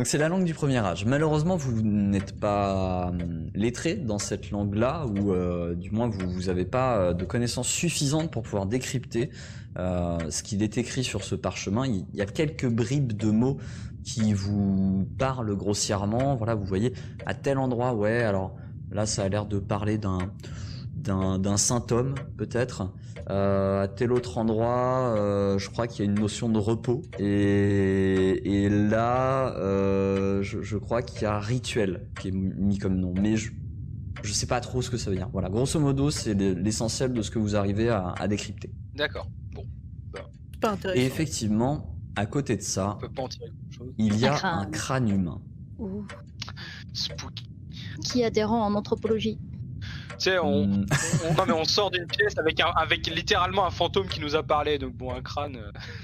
Donc c'est la langue du premier âge. Malheureusement, vous n'êtes pas hum, lettré dans cette langue-là, ou euh, du moins vous vous avez pas euh, de connaissances suffisantes pour pouvoir décrypter euh, ce qu'il est écrit sur ce parchemin. Il y a quelques bribes de mots qui vous parlent grossièrement. Voilà, vous voyez à tel endroit, ouais. Alors là, ça a l'air de parler d'un d'un d'un symptôme peut-être. Euh, à tel autre endroit, euh, je crois qu'il y a une notion de repos. Et, et là, euh, je, je crois qu'il y a rituel qui est mis comme nom. Mais je, je sais pas trop ce que ça veut dire. Voilà, grosso modo, c'est l'essentiel de ce que vous arrivez à, à décrypter. D'accord. Bon, Pas intéressant. Et effectivement, à côté de ça, on peut pas en tirer quelque chose. il y a Un crâne. un crâne humain. Ouh. Spooky. Qui a des rangs en anthropologie sais, on, Hmm, on- non mais on sort d'une pièce avec un, avec littéralement un fantôme qui nous a parlé. Donc bon, un crâne.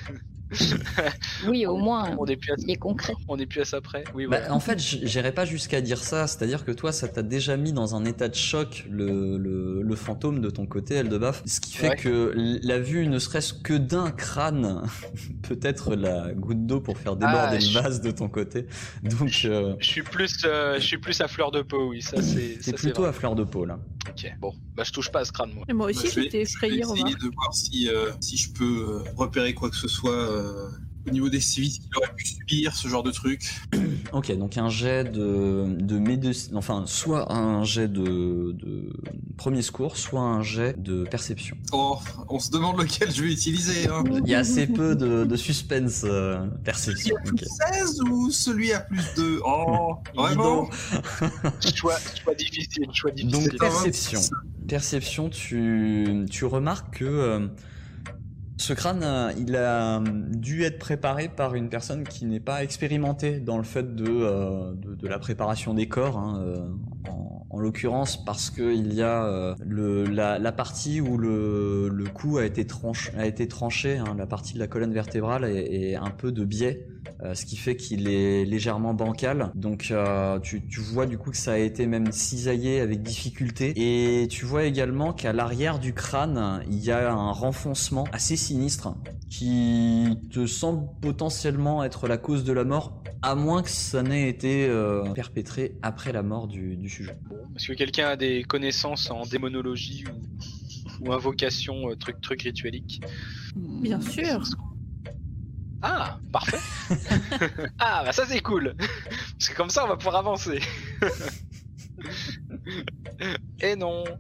euh, Oui, au moins, on est plus à, il est concret. on est plus à ça près. Oui, Bah, en fait, j- j'irais pas jusqu'à dire ça. C'est-à-dire que toi, ça t'a déjà mis dans un état de choc le, le, le fantôme de ton côté, Eldebaf. Ce qui fait Ouais. que la vue, ne serait-ce que d'un crâne, peut être la goutte d'eau pour faire déborder Ah, le je- vase de ton côté. Donc, euh, Je suis plus, euh, je suis plus à fleur de peau. Oui, ça c'est. plutôt vrai. à fleur de peau là. Ok. Bon, bah je touche pas à ce crâne moi. Et moi aussi, Bah, j'étais je vais effrayé, essayer de voir si, euh, si je peux euh, repérer quoi que ce soit euh, au niveau des sévices qu'il aurait pu subir, ce genre de truc. Ok, donc un jet de, de médecine, enfin, soit un jet de, de premier secours, soit un jet de perception. Oh, on se demande lequel je vais utiliser. Hein. Il y a assez peu de, de suspense euh, Celui perception. à plus ok. 16 ou celui à plus 2 Oh, vraiment Choix, choix difficile, choix difficile. Donc perception. Perception, tu, tu remarques que euh, ce crâne, euh, il a dû être préparé par une personne qui n'est pas expérimentée dans le fait de, euh, de, la préparation des corps, hein, euh, en l'occurrence parce qu'il y a euh, le, la, la partie où le, le cou a été, tranche, a été tranché, hein, la partie de la colonne vertébrale est, est un peu de biais. Euh, ce qui fait qu'il est légèrement bancal. Donc euh, tu, tu vois du coup que ça a été même cisaillé avec difficulté. Et tu vois également qu'à l'arrière du crâne, il y a un renfoncement assez sinistre qui te semble potentiellement être la cause de la mort, à moins que ça n'ait été euh, perpétré après la mort du, du sujet. Bon, Est-ce que quelqu'un a des connaissances en démonologie ou, ou invocation, euh, truc, truc rituelique Bien sûr. Ah, parfait. ah, bah ça c'est cool. Parce que comme ça on va pouvoir avancer. Et non.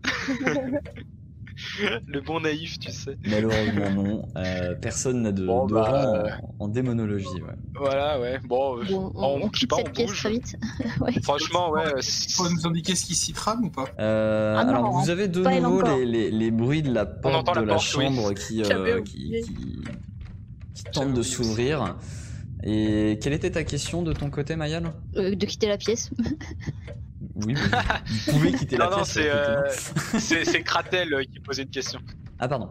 Le bon naïf, tu sais. Malheureusement non, Euh, personne n'a de, Bon, de bah, rang euh, en, en démonologie. Ouais. Voilà, ouais. Bon, euh, Bon, on, on- quitte pas, cette on pièce bouge. très vite. Ouais. franchement, ouais. peux nous indiquer ce qui s'y trame ou pas? Euh, Ah non, alors vous avez de nouveau les, les, les bruits de la porte de la la, porte, oui. chambre qui, euh, qui, oublié. qui, qui tente de s'ouvrir. Et quelle était ta question de ton côté, Mayal? Euh, de quitter la pièce. Oui, vous, vous pouvez quitter la Non, non, pièce. c'est euh, c'est Kratel euh, qui posait une question. Ah pardon.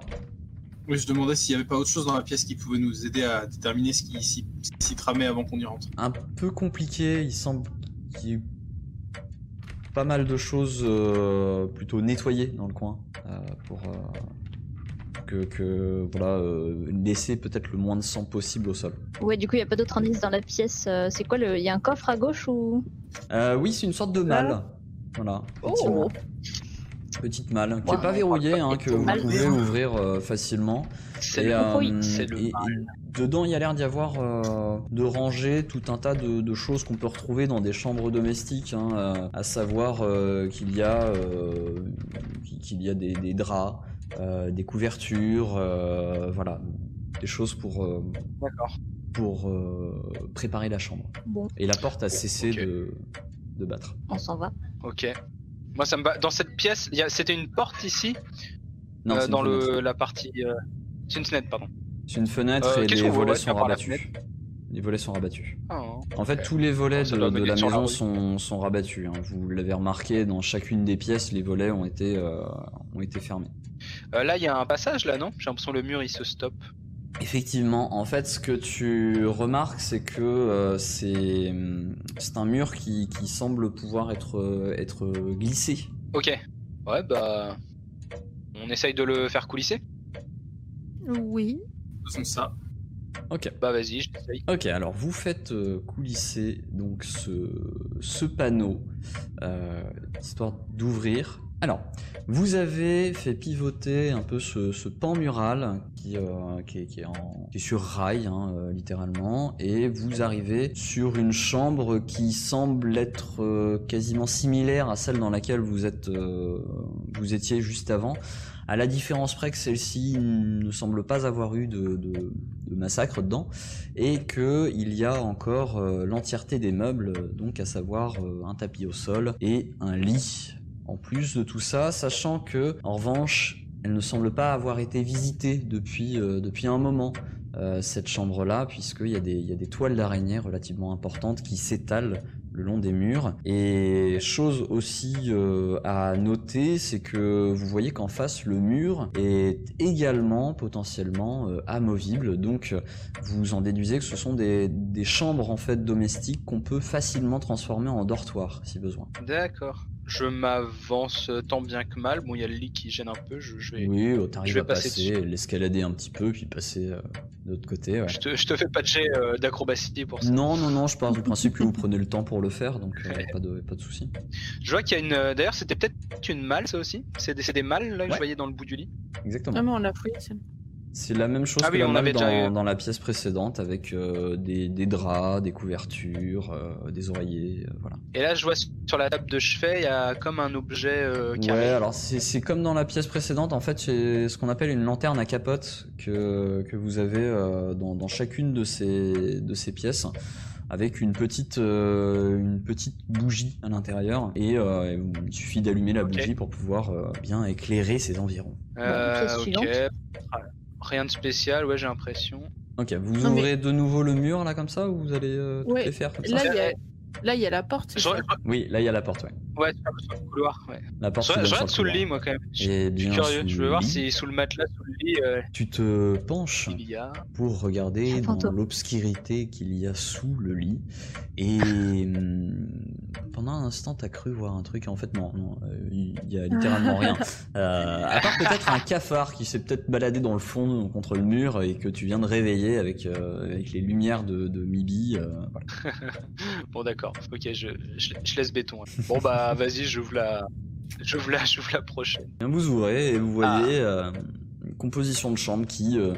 Oui, je demandais s'il y avait pas autre chose dans la pièce qui pouvait nous aider à déterminer ce qui s'y ce qui s'y tramait avant qu'on y rentre. Un peu compliqué, il semble qu'il y ait pas mal de choses euh, plutôt nettoyées dans le coin euh, pour euh, que, que voilà euh, laisser peut-être le moins de sang possible au sol. Ouais, du coup, il n'y a pas d'autre indice dans la pièce. Euh, C'est quoi le. Il y a un coffre à gauche ou? Euh, oui, c'est une sorte de malle. Voilà. Oh, Petite malle qui n'est Ouais. pas verrouillée, hein, que vous pouvez ouvrir euh, facilement. C'est euh, dedans, il y a l'air d'y avoir euh, de ranger tout un tas de, de choses qu'on peut retrouver dans des chambres domestiques, hein, euh, à savoir euh, qu'il y a euh, qu'il y a des, des draps, euh, des couvertures, euh, voilà, des choses pour euh, pour euh, préparer la chambre. Bon, Et la porte a cessé de de battre. on s'en va. Ok. Moi, ça me va. Dans cette pièce, il y a- c'était une porte ici, Non, euh, c'est une dans le fenêtre. la partie. euh, C'est une fenêtre, pardon. C'est une fenêtre Euh, et les volets sont rabattus. Les volets sont rabattus. En fait, tous les volets de, la maison sont, sont rabattus. hein. Vous l'avez remarqué, dans chacune des pièces, les volets ont été, euh, ont été fermés. Euh, là, il y a un passage là, non? J'ai l'impression que le mur il se stoppe. Effectivement, en fait, ce que tu remarques, c'est que euh, c'est hum, c'est un mur qui, qui semble pouvoir être, euh, être glissé. Ok. Ouais, bah. On essaye de le faire coulisser? Oui. Faisons ça. Ok. Bah, vas-y, j'essaye. Ok, alors vous faites euh, coulisser donc ce, ce panneau, euh, histoire d'ouvrir. Alors, vous avez fait pivoter un peu ce, pan mural qui, euh, qui, est, sur rail, hein, euh, littéralement, et vous arrivez sur une chambre qui semble être euh, quasiment similaire à celle dans laquelle vous êtes, vous étiez juste avant. À la différence près que celle-ci ne semble pas avoir eu de, de- massacre dedans et que il y a encore l'entièreté des meubles, donc à savoir un tapis au sol et un lit. En plus de tout ça, sachant que en revanche, elle ne semble pas avoir été visitée depuis euh, depuis un moment. euh, cette chambre-là, puisqu'il y, a des- il y a des toiles d'araignée relativement importantes qui s'étalent le long des murs. Et chose aussi euh, à noter, c'est que vous voyez qu'en face, le mur est également potentiellement amovible. Donc, vous en déduisez que ce sont des, des chambres en fait domestiques qu'on peut facilement transformer en dortoir si besoin. D'accord. Je m'avance tant bien que mal. Bon, il y a le lit qui gêne un peu. Je, je vais. Oui, je t'arrives vais à passer passer, l'escalader un petit peu, puis passer euh, de l'autre côté. ouais. Je, te, je te fais pas de jet euh, d'acrobatie pour ça. Non, non, non, je pars du principe que vous prenez le temps pour le faire, donc euh, Ouais. pas de, pas de souci. Je vois qu'il y a une. euh, D'ailleurs, c'était peut-être une malle, ça aussi C'est des, c'est des malles là que Ouais. je voyais dans le bout du lit Exactement. Non, mais on l'a fouillé, c'est C'est la même chose Ah que oui, la on malle avait dans, déjà eu. dans la pièce précédente avec euh, des, des draps, des couvertures, euh, des oreillers, euh, voilà. Et là, je vois sur la table de chevet, il y a comme un objet euh, carré. Ouais, alors c'est comme dans la pièce précédente, en fait, c'est ce qu'on appelle une lanterne à capote que, que vous avez euh, dans, dans chacune de ces, de ces pièces avec une petite, euh, une petite bougie à l'intérieur et euh, il suffit d'allumer la bougie pour pouvoir euh, bien éclairer ses environs. Euh, pièce ok. suivante. Rien de spécial, ouais, j'ai l'impression. Ok, vous Non, mais- ouvrez de nouveau le mur là comme ça ou vous allez euh, toutes Ouais, les faire comme ça? Là, il y a... Là, il y a la porte. Je, Oui, là il y a la porte, ouais. ouais, sur le couloir, ouais. La porte Je, je regarde sous le lit, moi, quand même. Je, Et je suis bien curieux. Je veux voir si sous le matelas, sous le lit, euh, tu te penches il y a. pour regarder dans l'obscurité qu'il y a sous le lit. Et hum, pendant un instant, t'as cru voir un truc. En fait, non, non, euh, il y a littéralement rien. Euh, à part peut-être un cafard qui s'est peut-être baladé dans le fond contre le mur et que tu viens de réveiller avec, euh, avec les lumières de, de Mibi. euh, voilà. Bon, d'accord. Ok, je, je, je laisse béton. Bon, bah, vas-y, j'ouvre la. J'ouvre la, j'ouvre la prochaine. Vous ouvrez et vous Ah. voyez euh, une composition de chambre qui, euh,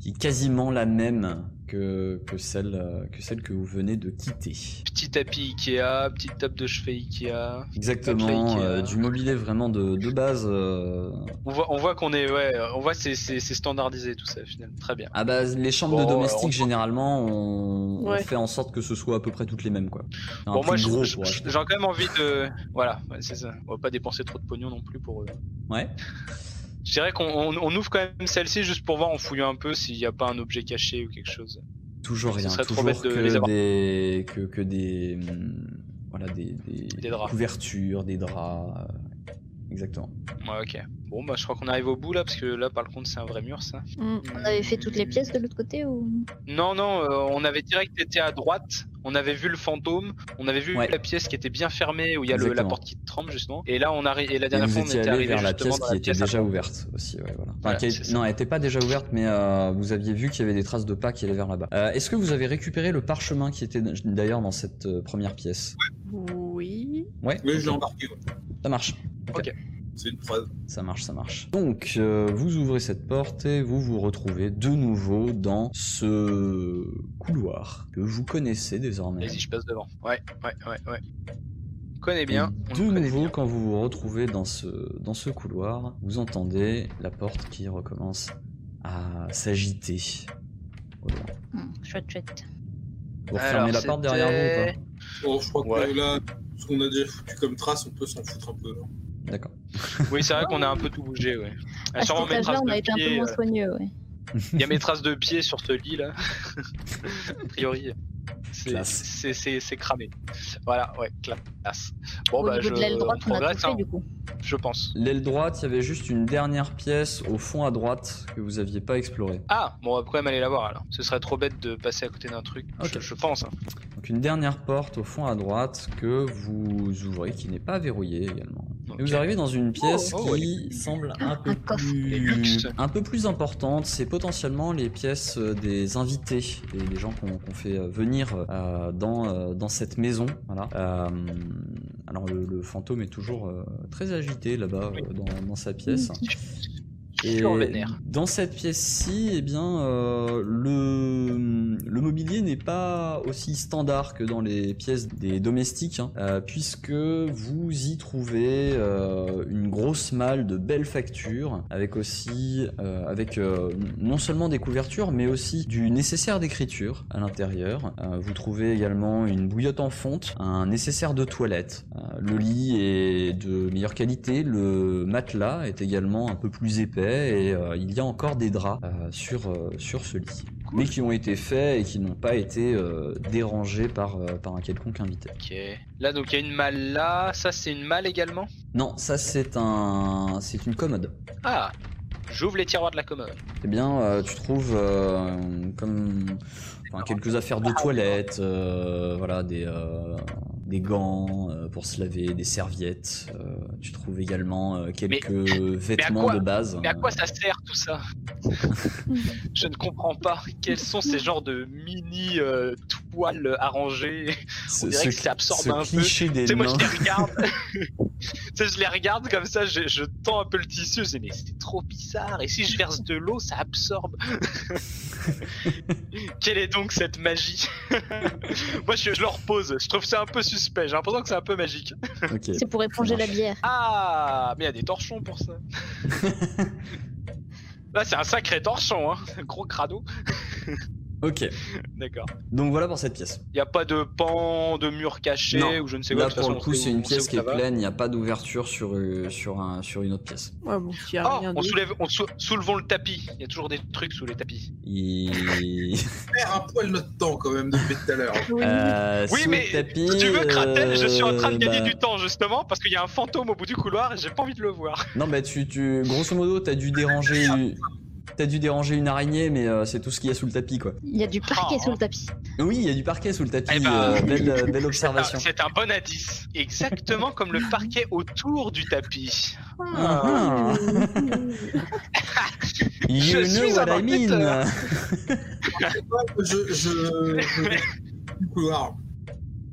qui est quasiment la même que, que, celle, euh, que celle que vous venez de quitter. Petit tapis Ikea, petite table de chevet Ikea. Exactement, Ikea. euh, du mobilier vraiment de, de base. euh. On voit, on voit qu'on est, ouais, on voit c'est, c'est, c'est standardisé tout ça finalement. Très bien. Ah bah les chambres Bon, de domestiques on- généralement on, fait en sorte que ce soit à peu près toutes les mêmes quoi. Un bon, moi, je- gros je- j'ai quand même envie de, voilà, ouais, c'est ça. On va pas dépenser trop de pognon non plus pour eux. Ouais. Je dirais qu'on on, on ouvre quand même celle-ci juste pour voir en fouillant un peu s'il n'y a pas un objet caché ou quelque chose. Toujours Ce rien, serait trop toujours bête de que les avoir. des que, que des hum, voilà des, des, Des draps. couvertures, des draps. euh, Exactement. Ouais, ok. Bon, bah, je crois qu'on arrive au bout là, parce que là, par contre, c'est un vrai mur, ça. Mm. On avait fait toutes les pièces de l'autre côté ou? Non, non, euh, on avait direct été à droite, on avait vu le fantôme, on avait vu Ouais. la pièce qui était bien fermée, où il y a le- la porte qui tremble, justement. Et là, on arrive, et la dernière fois, on était allé arrivé vers la justement pièce qui la était pièce déjà ouverte aussi. Ouais, voilà. Enfin, Voilà, qui- c'est ça. non, elle était pas déjà ouverte, mais euh, vous aviez vu qu'il y avait des traces de pas qui allaient vers là-bas. Euh, Est-ce que vous avez récupéré le parchemin qui était d'ailleurs dans cette euh, première pièce? Oui. Ouais. Oui, je l'ai ok. embarqué. Ça marche. C'est une phrase. Ça marche, ça marche. Donc, euh, vous ouvrez cette porte et vous vous retrouvez de nouveau dans ce couloir que vous connaissez désormais. Vas-y, je passe devant. Ouais, ouais, ouais, ouais. On connaît bien. On de connaît nouveau, bien. quand vous vous retrouvez dans ce, dans ce couloir, vous entendez la porte qui recommence à s'agiter. loin. Hmm, Chouette, chouette. Vous refermez la porte derrière vous ou pas? Bon, je crois que là, ce qu'on a déjà foutu comme trace, on peut s'en foutre un peu. là. D'accord. Oui, c'est vrai qu'on a un peu tout bougé, ouais. À cet sûrement mes on de a été un peu moins euh, soigneux, ouais. Il y a mes traces de pieds sur ce lit là. a priori, c'est- Classe. c'est c'est- c'est cramé. Voilà, ouais, classe. Bon Au bah niveau je de l'aile droite, on a tout progresse, fait hein, du coup. je pense. L'aile droite, il y avait juste une dernière pièce au fond à droite que vous aviez pas explorée. Ah, bon, on va quand même aller la voir alors. Ce serait trop bête de passer à côté d'un truc. Ok. Je, je pense. hein. Donc une dernière porte au fond à droite que vous ouvrez, qui n'est pas verrouillée également. Et vous arrivez dans une pièce Oh, oh, qui semble un peu Un plus, luxe. un peu plus importante. C'est potentiellement les pièces euh, des invités, des, des gens qu'on fait euh, venir euh, dans euh, dans cette maison. Voilà. Euh, alors le, le fantôme est toujours euh, très agité là-bas Oui. dans, dans sa pièce. Et dans cette pièce-ci, eh bien, euh, le, le mobilier n'est pas aussi standard que dans les pièces des domestiques, hein, euh, puisque vous y trouvez euh, une grosse malle de belles factures, avec aussi, euh, avec non seulement des couvertures, mais aussi du nécessaire d'écriture à l'intérieur. Vous trouvez également une bouillotte en fonte, un nécessaire de toilette. Le lit est de meilleure qualité, le matelas est également un peu plus épais et euh, il y a encore des draps euh, sur, euh, sur ce lit. Mais qui ont été faits et qui n'ont pas été dérangés par, par un quelconque invité. Ok. Là, donc, il y a une malle là. Ça, c'est une malle également? Non, ça c'est un, c'est une commode. Ah J'ouvre les tiroirs de la commode. Eh bien, tu trouves comme enfin, quelques affaires de toilette, euh, voilà, des, des gants euh, pour se laver, des serviettes. euh, tu trouves également euh, quelques vêtements quoi de base. Mais à quoi ça sert tout ça? Je ne comprends pas. Quels sont ces genres de mini euh, toiles arrangées? On dirait que ça absorbe ce un peu. des moi, je les regarde. tu sais, je les regarde comme ça, je, je tends un peu le tissu. Je dis, mais c'est trop bizarre. Et si je verse de l'eau, ça absorbe. Quelle est donc cette magie? Moi, je, je leur pose. Je trouve ça un peu suspect. J'ai l'impression que c'est un peu magique. C'est pour éponger la bière. Ah, mais il y a des torchons pour ça. Là, c'est un sacré torchon, hein. Un gros crado. Ok. D'accord. Donc voilà pour cette pièce. Il n'y a pas de pan, de mur caché Non. ou je ne sais quoi. Là de pour le coup c'est une pièce qui est pleine, il n'y a pas d'ouverture sur, euh, sur, un, sur une autre pièce. Ouais, bon, s'il y a Oh, rien on soulève, on sou- soulevons le tapis. Il y a toujours des trucs sous les tapis. Il... Faire un poil notre temps quand même depuis tout à l'heure. Oui. Euh, Oui, mais le tapis, si tu veux, Kratel, je suis en train de euh, gagner bah, du temps justement parce qu'il y a un fantôme au bout du couloir et j'ai pas envie de le voir. Non, bah tu, tu, grosso modo, t'as dû déranger, t'as dû déranger une araignée, mais euh, c'est tout ce qu'il y a sous le tapis, quoi. Il y a du parquet Oh. sous le tapis. Oui, il y a du parquet sous le tapis. Eh ben, euh, belle, euh, belle C'est un, observation. c'est un bon indice. Exactement comme le parquet autour du tapis. Ah, ah. You Je suis know un what I mean. enquêteur. je, je, je- du couloir.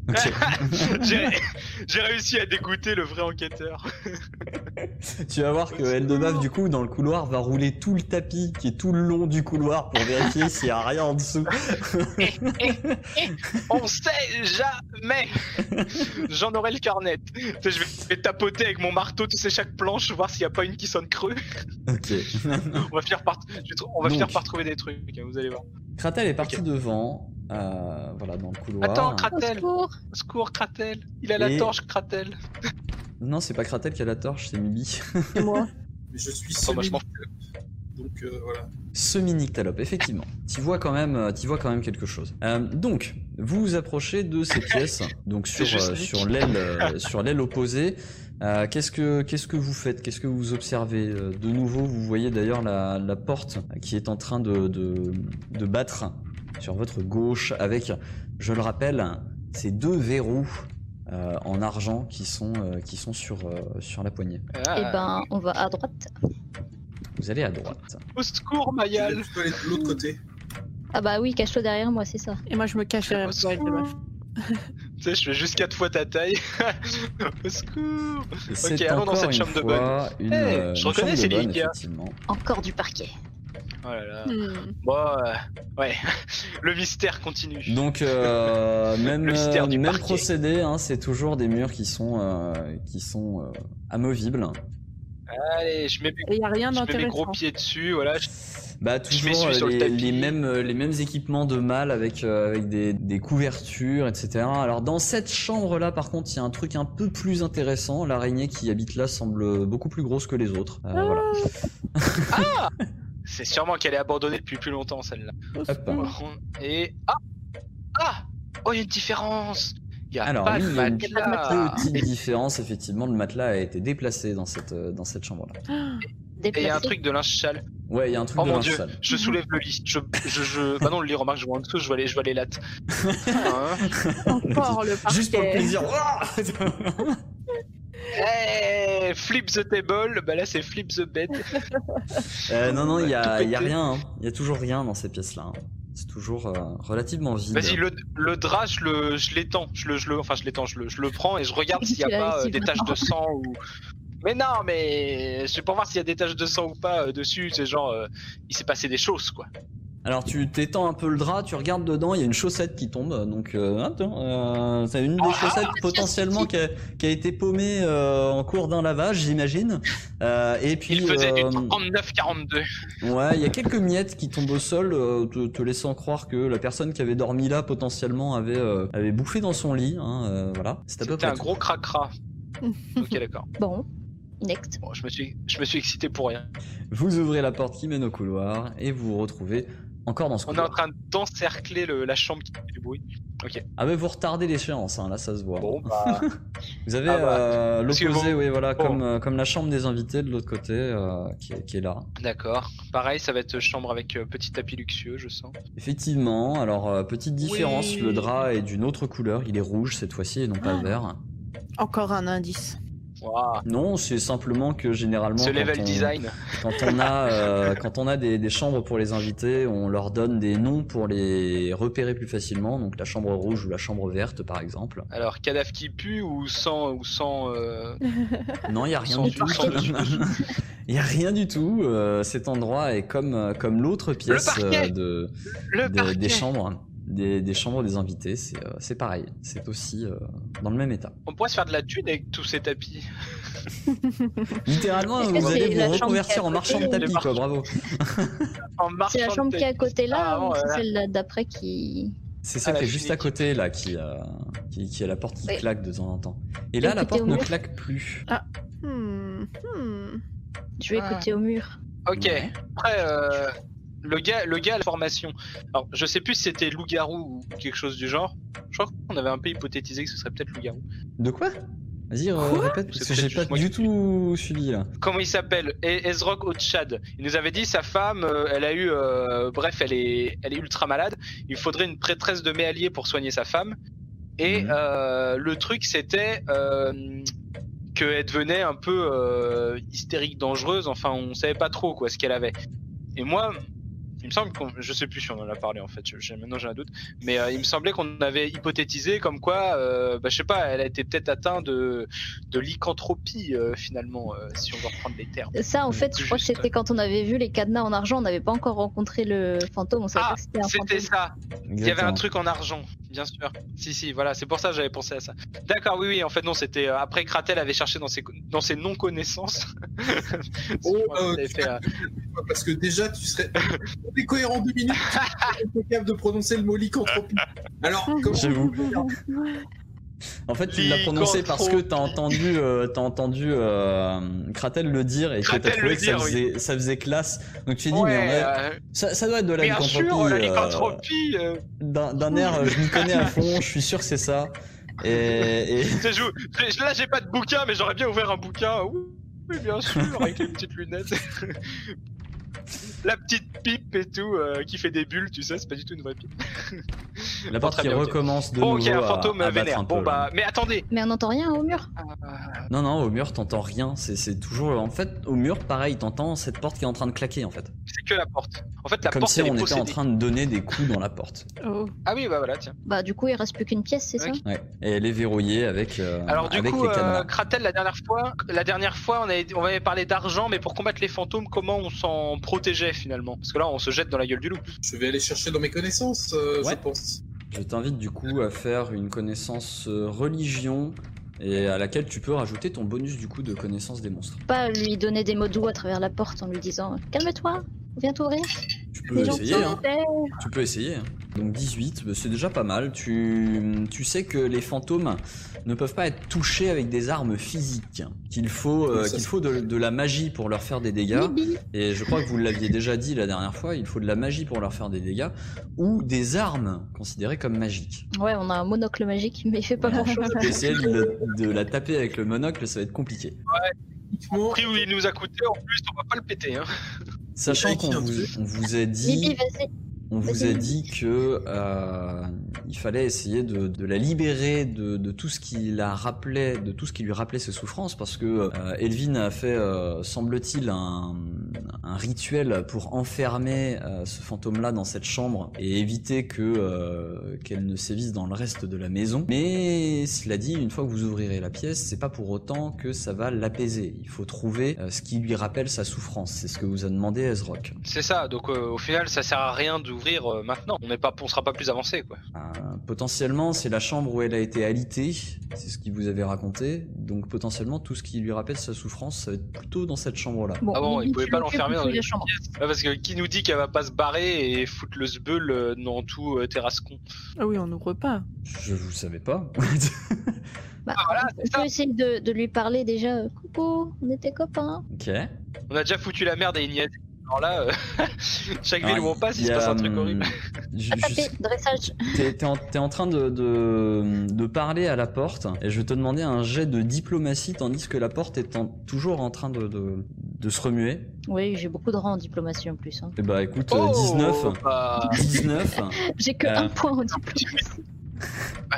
J'ai réussi à dégoûter le vrai enquêteur. tu vas voir que Eldebaf, du coup, dans le couloir, va rouler tout le tapis qui est tout le long du couloir pour vérifier s'il y a rien en dessous. On sait jamais. J'en aurai le cœur net. Tu sais, je vais, je vais tapoter avec mon marteau, tu sais, chaque planche, voir s'il n'y a pas une qui sonne creux. ok. On va finir par, je vais tr- on va Donc. finir par trouver des trucs, hein, vous allez voir. Kratel est parti devant, euh, voilà, dans le couloir. Attends, Au Kratel. secours Au secours, Kratel. Il a la torche, Kratel. Non, c'est pas Kratel qui a la torche, c'est Mibi. Et moi Mais je suis semi Donc euh, voilà. Semi-nyctalope, effectivement. Tu vois quand même, euh, t'y vois quand même quelque chose. Euh, donc, vous vous approchez de ces pièces, donc sur euh, sur l'aile euh, sur l'aile opposée. Euh, qu'est-ce que qu'est-ce que vous faites? Qu'est-ce que vous observez? De nouveau, vous voyez d'ailleurs la, la porte qui est en train de, de de battre sur votre gauche avec, je le rappelle, ces deux verrous euh, en argent qui sont euh, qui sont sur euh, sur la poignée. Ah. Eh ben, on va à droite. Vous allez à droite. Au secours, Mayal. vais plutôt aller de l'autre côté. Ah bah oui, cache-toi derrière moi, c'est ça. Et moi, je me cache derrière toi, elle. Tu sais, je fais juste 4 fois ta taille. Au secours. Et C'est allons dans cette chambre de fois une, Hey, euh, je une reconnais, c'est bonne, Lydia. effectivement. Encore du parquet. Oh là là. Hmm. Bon, euh, ouais. Le mystère continue. Donc euh, même euh, du même parquet. procédé, hein, c'est toujours des murs qui sont euh, qui sont euh, amovibles. Allez, je mets, mes- Et il n'y a rien je mets mes gros d'intéressant. pieds dessus, voilà. je- Bah toujours sur le les, tapis. les mêmes les mêmes équipements de mâle avec euh, avec des, des couvertures, etc. Alors dans cette chambre là, par contre, il y a un truc un peu plus intéressant. L'araignée qui habite là semble beaucoup plus grosse que les autres. Euh, voilà. C'est sûrement qu'elle est abandonnée depuis plus longtemps celle-là. Hop. Et ah ah oh il y a une différence. Il y a Alors, pas oui, de il y a une matelas. Petite différence, effectivement, le matelas a été déplacé dans cette, euh, dans cette chambre-là. Et il y a un truc de linge sale. Ouais, il y a un truc Oh de mon linge dieu, sale. je soulève le lit. Je, je, je... Bah non, le lit, remarque, je vois en dessous, je vois les, je vois les lattes. Hein Encore le parquet. Juste pour le plaisir. Eh, flip the table, bah là c'est flip the bed. Euh, non, non, il y a, y a rien. hein. Il y a toujours rien dans ces pièces-là. hein. C'est toujours euh, relativement vide. Vas-y, le, le drap, je le, je l'étends, je le, je le, enfin je l'étends, je le, je le prends et je regarde s'il y a Tu l'as pas euh, des taches de sang ou. Mais non, mais c'est pour voir s'il y a des taches de sang ou pas euh, dessus. C'est genre, euh, il s'est passé des choses quoi. Alors tu t'étends un peu le drap, tu regardes dedans, il y a une chaussette qui tombe, donc euh, attends, euh, c'est une des Ah, chaussettes potentiellement qui a, qui a été paumée euh, en cours d'un lavage, j'imagine. Euh, et puis Il faisait du euh, 39-42. ouais, il y a quelques miettes qui tombent au sol, euh, te, te laissant croire que la personne qui avait dormi là potentiellement avait euh, avait bouffé dans son lit. Hein, euh, voilà, c'est à peu C'était un tout. gros cracra. ok, d'accord. Bon, next. Bon, je me suis, je me suis excité pour rien. Vous ouvrez la porte qui mène au couloir et vous vous retrouvez encore dans ce On est en train d'encercler le- la chambre qui fait du bruit. Ah mais vous retardez l'échéance, hein, là ça se voit. Bon, bah. Vous avez Ah bah, euh, l'opposé, bon- oui, voilà, bon. comme, euh, comme la chambre des invités de l'autre côté, euh, qui, est, qui est là. D'accord. Pareil, ça va être chambre avec euh, petit tapis luxueux, je sens. Effectivement, alors euh, petite différence, Oui. le drap est d'une autre couleur, il est rouge cette fois-ci et non pas Ah. vert. Encore un indice. Non, c'est simplement que généralement Ce quand level on, design. quand on a, euh, quand on a des, des chambres pour les invités, on leur donne des noms pour les repérer plus facilement, donc la chambre rouge ou la chambre verte par exemple. Alors, cadavre qui pue ou sans ou sans euh, Non, il y a rien Sans du tout. Il y a rien du tout. euh, cet endroit est comme euh, comme l'autre pièce de le des chambres, des, des chambres des invités. C'est euh, c'est pareil. C'est aussi euh, dans le même état. On pourrait se faire de la thune avec tous ces tapis. Littéralement, vous allez vous reconvertir en marchand de tapis, quoi. Bravo. C'est la chambre qui est à côté là Ah, ou c'est celle d'après qui. C'est celle Ah, qui est juste à côté là, qui, euh, qui qui a la porte qui Oui. claque de temps en temps. Et là, la porte ne claque plus. Hmm, hmm. Je vais Ah. écouter au mur. Ok. Ouais. Après, euh, le gars, le gars à la formation. Alors, je sais plus si c'était loup-garou ou quelque chose du genre. Je crois qu'on avait un peu hypothétisé que ce serait peut-être loup-garou. De quoi? Vas-y, répète, parce que j'ai pas du qui- tout suivi là. Comment il s'appelle? E- Ezrock au Tchad. Il nous avait dit sa femme, euh, elle a eu, euh, bref, elle est, elle est ultra malade. Il faudrait une prêtresse de méallier pour soigner sa femme. Et Mhm. euh, le truc, c'était euh, qu'elle devenait un peu euh, hystérique, dangereuse. Enfin, on savait pas trop quoi ce qu'elle avait. Et moi, il me semble qu'on, je sais plus si on en a parlé en fait. je- maintenant j'ai un doute. Mais euh, il me semblait qu'on avait hypothétisé comme quoi, euh, bah, je sais pas, elle a été peut-être atteinte de de lycanthropie euh, finalement, euh, si on veut reprendre les termes. Ça, en fait, je crois que c'était quand on avait vu les cadenas en argent. On n'avait pas encore rencontré le fantôme. On savait Ah, pas que c'était un c'était fantôme. ça. Il y avait un truc en argent, bien sûr. Si, si, voilà, c'est pour ça que j'avais pensé à ça. D'accord, oui, oui, en fait, non, c'était euh, après Kratel avait cherché dans ses, dans ses non-connaissances. Oh, euh, fait, euh, Parce que déjà, tu serais t'es cohérent deux minutes, tu es capable de prononcer le mot lycanthropie. Alors, comment J'avoue. En fait, tu l'as prononcé parce que t'as entendu, euh, t'as entendu euh, Kratel le dire et que t'as trouvé que ça oui. faisait, ça faisait classe. Donc tu dis, ouais, mais on a- euh, ça, ça doit être de la lycanthropie. euh, euh, D'un air, je m'y connais à fond, je suis sûr que c'est ça. Et, et- là, j'ai pas de bouquin, mais j'aurais bien ouvert un bouquin. Oui, bien sûr, avec les petites lunettes. La petite pipe et tout, qui fait des bulles, tu sais, c'est pas du tout une vraie pipe. la porte qui bien, recommence de Bon, nouveau ok, un à- fantôme à, battre vénère. un Bon, peu, bah, mais attendez. Mais on n'entend rien au mur. Non, non, au mur, t'entends rien. C'est c'est toujours. En fait, au mur, pareil, t'entends cette porte qui est en train de claquer, en fait. C'est que la porte. En fait, la Comme porte, si elle on est était en train de donner des coups dans la porte. Oh. Ah oui, bah voilà, tiens. Bah, du coup, il reste plus qu'une pièce, c'est ça? Ouais. Et elle est verrouillée avec, euh, Alors du avec coup, les euh, Kratel, la dernière fois, la dernière fois, on avait, on avait parlé d'argent, mais pour combattre les fantômes, comment on s'en protégeait finalement? Parce que là, on se jette dans la gueule du loup. Je vais aller chercher dans mes connaissances, euh, Ouais. je pense. Je t'invite du coup à faire une connaissance euh, religion et à laquelle tu peux rajouter ton bonus du coup de connaissance des monstres. Pas lui donner des mots doux à travers la porte en lui disant Calme-toi, viens t'ouvrir. Tu peux Les gens essayer, hein. Tu peux essayer. hein. Donc 18, bah, c'est déjà pas mal. Tu, tu sais que les fantômes ne peuvent pas être touchés avec des armes physiques. Qu'il faut, euh, qu'il faut de, de la magie pour leur faire des dégâts. Et je crois que vous l'aviez déjà dit la dernière fois, il faut de la magie pour leur faire des dégâts. Ou des armes considérées comme magiques. Ouais, on a un monocle magique, mais il fait pas grand chose. Essayer de, la- de la taper avec le monocle, ça va être compliqué. Techniquement, prix où il nous a coûté, en plus, on va pas le péter. Hein. Sachant qu'on vous, truc. on vous a Bibi, dit, vas-y. On vous a dit que euh, il fallait essayer de, de la libérer de, de tout ce qui la rappelait, de tout ce qui lui rappelait ses souffrances, parce que euh, Elvin a fait, euh, semble-t-il, un, un rituel pour enfermer euh, ce fantôme-là dans cette chambre et éviter que euh, qu'elle ne sévisse dans le reste de la maison. Mais cela dit, une fois que vous ouvrirez la pièce, c'est pas pour autant que ça va l'apaiser. Il faut trouver euh, ce qui lui rappelle sa souffrance. C'est ce que vous a demandé Ezrock. C'est ça, donc euh, au final, ça sert à rien d'ouvrir euh, maintenant. On n'est pas, on sera pas plus avancé, quoi. Euh, potentiellement, c'est la chambre où elle a été alitée, c'est ce qu'il vous avait raconté. Donc potentiellement, tout ce qui lui rappelle sa souffrance, ça va être plutôt dans cette chambre-là. Bon, Ah bon, il pouvait pas l'enfermer dans une la chambre. Ouais, parce que qui nous dit qu'elle va pas se barrer et foutre le sbeul euh, dans tout euh, Terrascon Ah oui, on n'ouvre pas. Je vous savais pas. Bah, Ah, voilà, on peut essayer de, de lui parler déjà. Coucou, on était copains. ok. On a déjà foutu la merde à Ignazi. Alors là, euh, chaque ville où on passe, il se passe un truc hum, horrible. dressage. T'es t'es en, t'es en train de, de, de parler à la porte et je vais te demander un jet de diplomatie tandis que la porte est en- toujours en train de, de, de se remuer. Oui, j'ai beaucoup de rangs en diplomatie en plus. hein. Et bah écoute, euh, Oh, 19. bah, 19. J'ai que Euh. un point en diplomatie.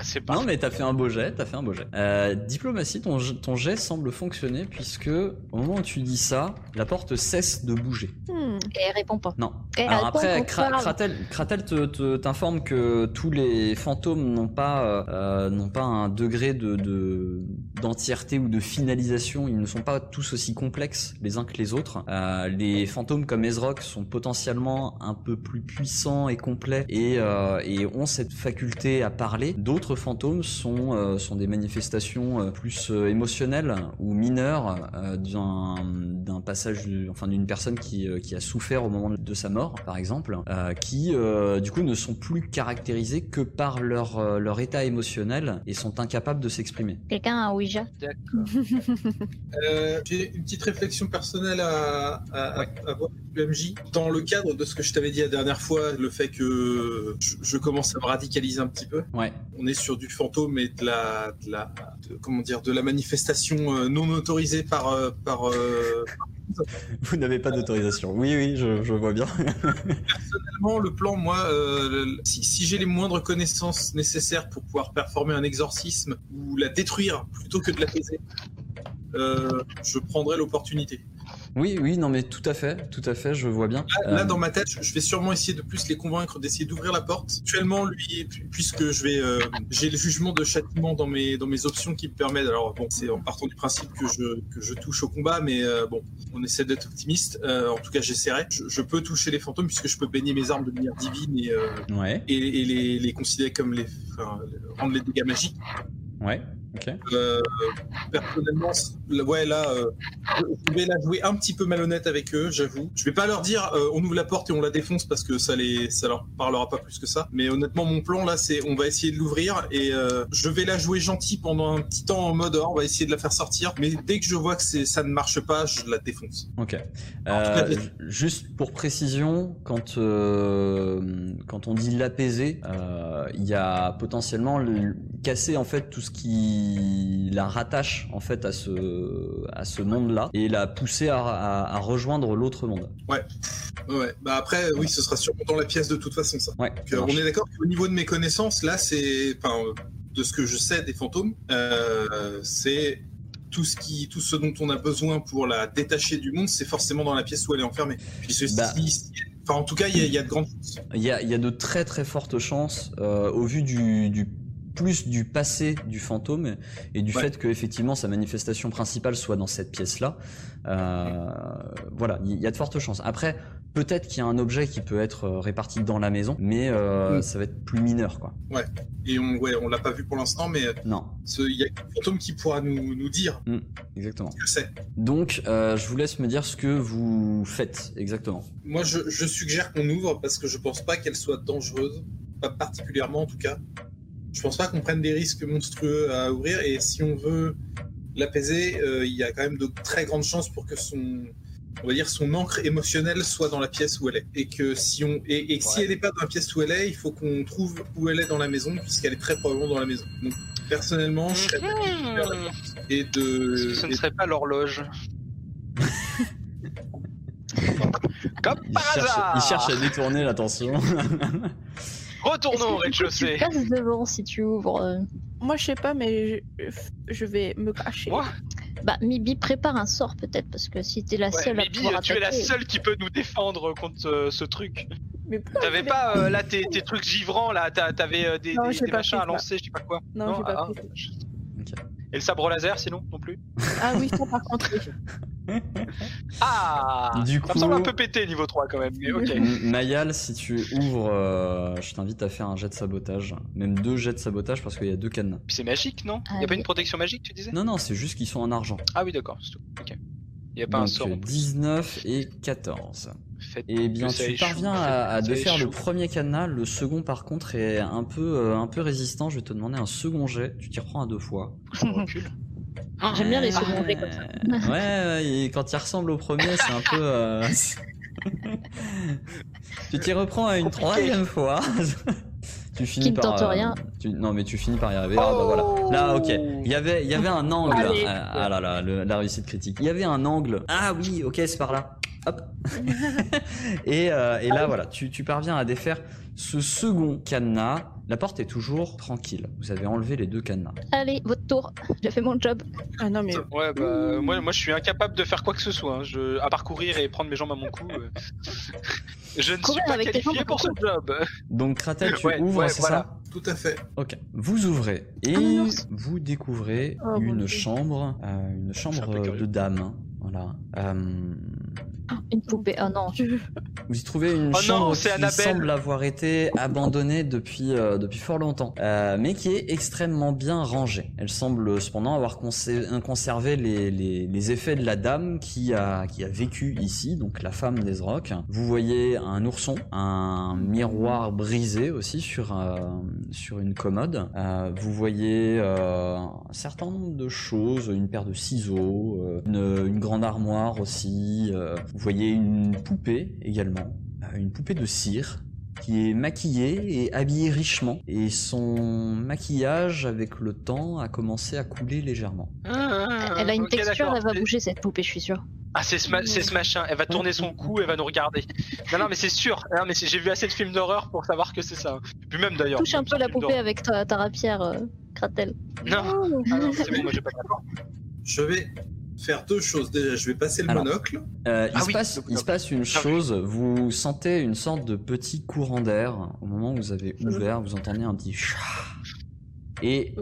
C'est pas. Non mais t'as fait un beau jet, t'as fait un beau jet. Euh, diplomatie, ton, jet- ton jet semble fonctionner puisque au moment où tu dis ça, la porte cesse de bouger. Hmm. Et elle répond pas. Non. Et Alors après, Kra-. Kratel, Kratel te- te- t'informe que tous les fantômes n'ont pas, euh, euh, n'ont pas un degré de, de- d'entièreté ou de finalisation. Ils ne sont pas tous aussi complexes les uns que les autres. Euh, les fantômes comme Ezrock sont potentiellement un peu plus puissants et complets et, euh, ont cette faculté à parler. D'autres fantômes sont, euh, sont des manifestations plus émotionnelles ou mineures d'un, passage, enfin d'une personne qui, qui a souffert au moment de sa mort, par exemple, qui du coup ne sont plus caractérisés que par leur, leur état émotionnel et sont incapables de s'exprimer. Quelqu'un a un Ouija. Euh, J'ai une petite réflexion personnelle à, à, Ouais. à avoir avec le MJ. Dans le cadre de ce que je t'avais dit la dernière fois, le fait que je, je commence à me radicaliser un petit peu. Ouais. On est sur du fantôme et de la, de la de- comment dire, de la manifestation euh, non autorisée par, euh, par Vous n'avez pas d'autorisation. Oui, oui, je, vois bien. personnellement le plan. Moi, euh, si j'ai les moindres connaissances nécessaires pour pouvoir performer un exorcisme ou la détruire plutôt que de l'apaiser, euh, je prendrai l'opportunité. Oui, oui, non, mais tout à fait, tout à fait, je vois bien. Là, là, Euh, dans ma tête, je vais sûrement essayer de plus les convaincre d'essayer d'ouvrir la porte. Actuellement, lui, pu- puisque je vais, euh, j'ai le jugement de châtiment dans mes dans mes options qui me permettent. Alors bon, c'est en partant du principe que je que je touche au combat, mais euh, bon, on essaie d'être optimiste. Euh, en tout cas, j'essaierai. Je, je peux toucher les fantômes puisque je peux baigner mes armes de lumière divine et Ouais, et, et les, les considérer comme les enfin, rendre les dégâts magiques. ouais, ok. Euh, personnellement, ouais, là, euh, je vais la jouer un petit peu malhonnête avec eux, j'avoue. Je vais pas leur dire euh, on ouvre la porte et on la défonce parce que ça les, ça leur parlera pas plus que ça. Mais honnêtement, mon plan là, c'est on va essayer de l'ouvrir et euh, je vais la jouer gentil pendant un petit temps en mode oh, on va essayer de la faire sortir. Mais dès que je vois que ça ne marche pas, je la défonce. Ok. Juste pour précision, quand quand on dit l'apaiser, il y a potentiellement le- casser en fait tout ce qui la rattache en fait à ce à ce monde-là et la pousser à, à- à rejoindre l'autre monde. Ouais. Bah après, oui, ce sera sûrement dans la pièce de toute façon ça. Ouais. Donc, ça euh, on est d'accord qu'au niveau de mes connaissances, là, c'est, enfin, de ce que je sais des fantômes, euh, c'est tout ce qui, tout ce dont on a besoin pour la détacher du monde, c'est forcément dans la pièce où elle est enfermée. Puis ceci, Bah. enfin, en tout cas, il y, a- il y a de grandes chances. Il y a, il y a de très très fortes chances, euh, au vu du, du plus du passé du fantôme et du Ouais. fait que effectivement sa manifestation principale soit dans cette pièce-là. Euh, voilà, il y a de fortes chances. Après, peut-être qu'il y a un objet qui peut être euh, réparti dans la maison, mais euh, Mm. ça va être plus mineur, quoi. Et on, ouais, on l'a pas vu pour l'instant, mais Non, il y a un fantôme qui pourra nous, nous dire exactement. ce que c'est. Donc, euh, je vous laisse me dire ce que vous faites exactement. Moi, je, je suggère qu'on ouvre parce que je pense pas qu'elle soit dangereuse. pas particulièrement en tout cas. Je pense pas qu'on prenne des risques monstrueux à ouvrir et si on veut l'apaiser, euh, il y a quand même de très grandes chances pour que son, on va dire son encre émotionnelle soit dans la pièce où elle est. Et que si on et, si elle n'est pas dans la pièce où elle est, il faut qu'on trouve où elle est dans la maison puisqu'elle est très probablement dans la maison. Donc personnellement, je serais d'avis de faire la porte et de que ce ne serait pas l'horloge. Comme Il par cherche, hasard. il cherche à détourner l'attention. Retournons au rez-de-chaussée. passes devant si tu ouvres. euh. Moi, je sais pas, mais je, je vais me cacher. Moi Bah, Mibi prépare un sort peut-être parce que si t'es la Ouais, seule à Mibi, pouvoir tu es la seule qui peut nous défendre contre euh, ce truc. Mais T'avais pas euh, là tes, tes trucs givrants là, t'avais euh, des, Non, des- j'ai des pas machins pris à lancer, je sais pas quoi. Non, j'ai pas ah, pris. Et le sabre laser sinon non plus Ah oui, ça par contre. Ah Du Ça coup- me semble un peu pété niveau 3 quand même, mais ok. Mayal, si tu ouvres, euh, je t'invite à faire un jet de sabotage. Même deux jets de sabotage parce qu'il y a deux cadenas. Puis c'est magique non? Ah, y a pas oui. une protection magique tu disais? Non, non, c'est juste qu'ils sont en argent. Ah oui d'accord, c'est tout. Ok. Y a pas un Donc sort. euh, en plus. 19 et 14. Faites Eh bien, tu parviens à, à défaire le premier cadenas. Le second, par contre, est un peu, euh, un peu résistant. Je vais te demander un second jet. Tu t'y reprends à deux fois. Je recule. J'aime bien les Ah, seconds jets comme ça. Ouais, et quand il ressemble au premier, c'est un peu. euh, tu t'y reprends à une Compliqué. troisième fois. tu finis Qui ne par. tente euh, rien. tu- Non, mais tu finis par y arriver. Ah, bah voilà. Là, ok. Il y avait, il y avait un angle. Allez. Ah, ah là là, le- la réussite critique. Il y avait un angle. Ah oui, ok, c'est par là. Hop. et, euh, et là, voilà, tu, tu parviens à défaire ce second cadenas. La porte est toujours tranquille. Vous avez enlevé les deux cadenas. Allez, votre tour. J'ai fait mon job. Ah non, mais Ouais bah moi, moi je suis incapable de faire quoi que ce soit, hein. je, à part courir et prendre mes jambes à mon cou. euh. Je ne suis pas qualifié pour ce job. Donc, Kratel, tu Ouais, ouvres, ouais, c'est voilà. ça tout à fait. Ok, vous ouvrez et Ah, vous découvrez Oh, une chambre, euh, une chambre de dame. hein. Voilà. Euh, Une poupée. Ah non. vous y trouvez une Oh chambre qui Annabelle. semble avoir été abandonnée depuis euh, depuis fort longtemps, euh, mais qui est extrêmement bien rangée. Elle semble cependant avoir conser- conservé les, les, les effets de la dame qui a qui a vécu ici, donc la femme d'Ezrock. Vous voyez un ourson, un miroir brisé aussi sur euh, sur une commode. Euh, vous voyez euh, un certain nombre de choses, une paire de ciseaux, euh, une, une grande armoire aussi. Vous voyez une poupée également, euh, une poupée de cire qui est maquillée et habillée richement. Et son maquillage, avec le temps, a commencé à couler légèrement. Elle a une texture, elle va bouger cette poupée, je suis sûre. Ah c'est ce, ma- c'est ce machin, elle va tourner son cou, elle va nous regarder. Non non mais c'est sûr, non mais j'ai vu assez de films d'horreur pour savoir que c'est ça. Puis même d'ailleurs. Touche un peu la poupée avec ta, ta rapière, euh, Kratel. Non, Oh. ah non c'est bon, moi j'ai pas d'accord. Je vais faire deux choses. Déjà, je vais passer le Alors. monocle. Euh, il, Ah se oui, passe, le il se passe une chose, vous sentez une sorte de petit courant d'air au moment où vous avez ouvert, vous entendez un petit chat. Et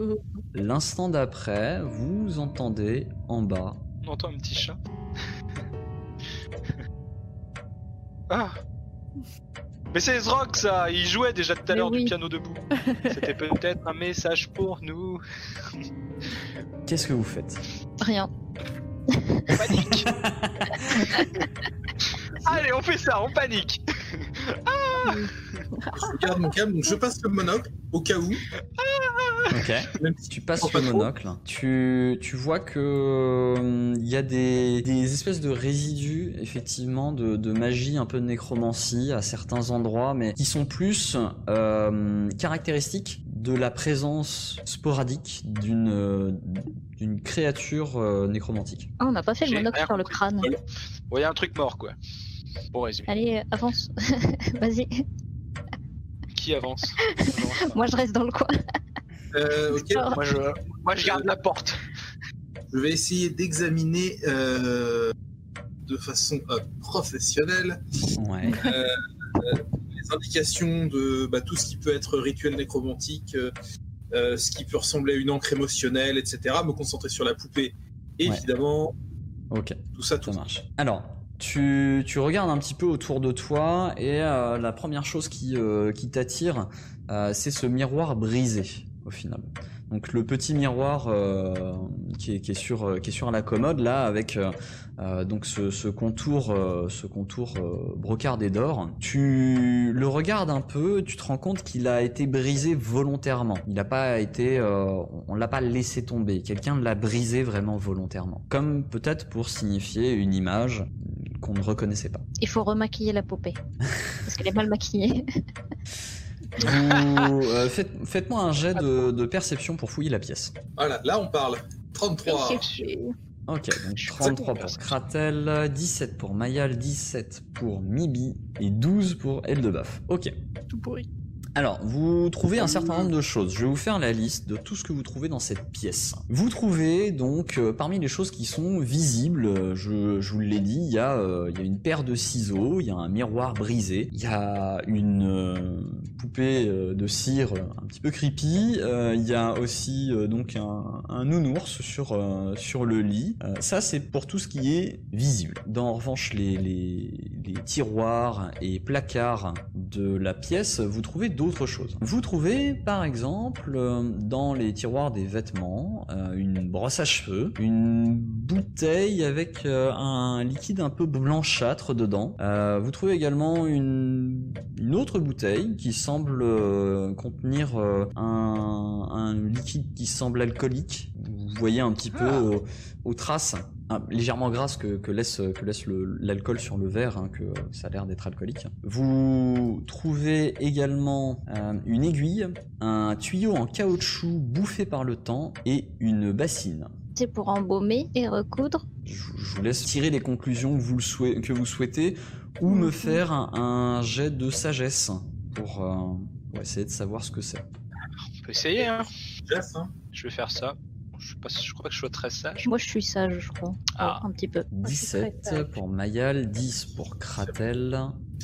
l'instant d'après, vous entendez en bas On entend un petit chat. ah Mais c'est Ezrock ça, il jouait déjà tout à l'heure oui. du piano debout. C'était peut-être un message pour nous. Qu'est-ce que vous faites? Rien. Panique Allez, on fait ça, on panique Je garde mon calme, donc je passe le monocle au cas où. Ok. Même si Tu passes pas le monocle. Tu, tu vois que hum, il y a des, des espèces de résidus effectivement de, de magie, un peu de nécromancie à certains endroits, mais qui sont plus euh, caractéristiques de la présence sporadique d'une euh, d'une créature euh, nécromantique. Ah, on n'a pas fait le monocle sur le crâne. Bon, il y a un truc mort quoi. Bon résumé. Allez, avance. Vas-y. Qui avance? Moi, je reste dans le coin. Euh, ok, moi, je... moi je garde la porte. je vais essayer d'examiner euh, de façon euh, professionnelle Ouais. Les indications de bah, tout ce qui peut être rituel nécromantique, euh, euh, ce qui peut ressembler à une encre émotionnelle, etc. Me concentrer sur la poupée, évidemment, Ok. tout ça, tout Ça ça. marche. Alors, tu, tu regardes un petit peu autour de toi et euh, la première chose qui, euh, qui t'attire, euh, c'est ce miroir brisé au final. Donc le petit miroir qui, est, qui, est sur, qui est sur la commode là avec euh, euh, donc ce, ce contour, euh, ce contour euh, brocardé d'or. Tu le regardes un peu, tu te rends compte qu'il a été brisé volontairement. Il n'a pas été, euh, on l'a pas laissé tomber. Quelqu'un l'a brisé vraiment volontairement, comme peut-être pour signifier une image qu'on ne reconnaissait pas. Il faut remaquiller la poupée. Parce qu'elle est mal maquillée. Vous, euh, faites, faites-moi un jet de, de perception pour fouiller la pièce. Voilà, là on parle. 33. Ok, donc 33 pour Kratel, 17 pour Mayal, 17 pour Mibi et 12 pour Eldebaf. Ok. Tout pourri. Alors, vous trouvez un certain nombre de choses. Je vais vous faire la liste de tout ce que vous trouvez dans cette pièce. Vous trouvez donc euh, parmi les choses qui sont visibles, euh, je, vous l'ai dit, il y, a, euh, il y a une paire de ciseaux, il y a un miroir brisé, il y a une poupée de cire un petit peu creepy, il y a aussi donc un, un nounours sur, sur le lit. Ça, c'est pour tout ce qui est visible. Dans en revanche, les, les, les tiroirs et placards de la pièce, vous trouvez d'autres choses. Vous trouvez, par exemple, euh, dans les tiroirs des vêtements, euh, une brosse à cheveux, une bouteille avec euh, un liquide un peu blanchâtre dedans. Vous trouvez également une, une autre bouteille qui semble contenir un, un liquide qui semble alcoolique. Vous voyez un petit peu aux, aux traces ah, légèrement grasse que, que laisse, que laisse le- l'alcool sur le verre, hein, que ça a l'air d'être alcoolique. Vous trouvez également euh, une aiguille, un tuyau en caoutchouc bouffé par le temps et une bassine. C'est pour embaumer et recoudre. Je, je vous laisse tirer les conclusions que vous, le souhait- que vous souhaitez ou me faire un, un jet de sagesse pour, euh, pour essayer de savoir ce que c'est. On peut essayer, hein. Hein. Je vais faire ça. Je, sais pas, je crois que je sois très sage. Moi, je suis sage, je crois. Ah. Un petit peu. je suis très 17 sage. pour Mayal, 10 pour Kratel,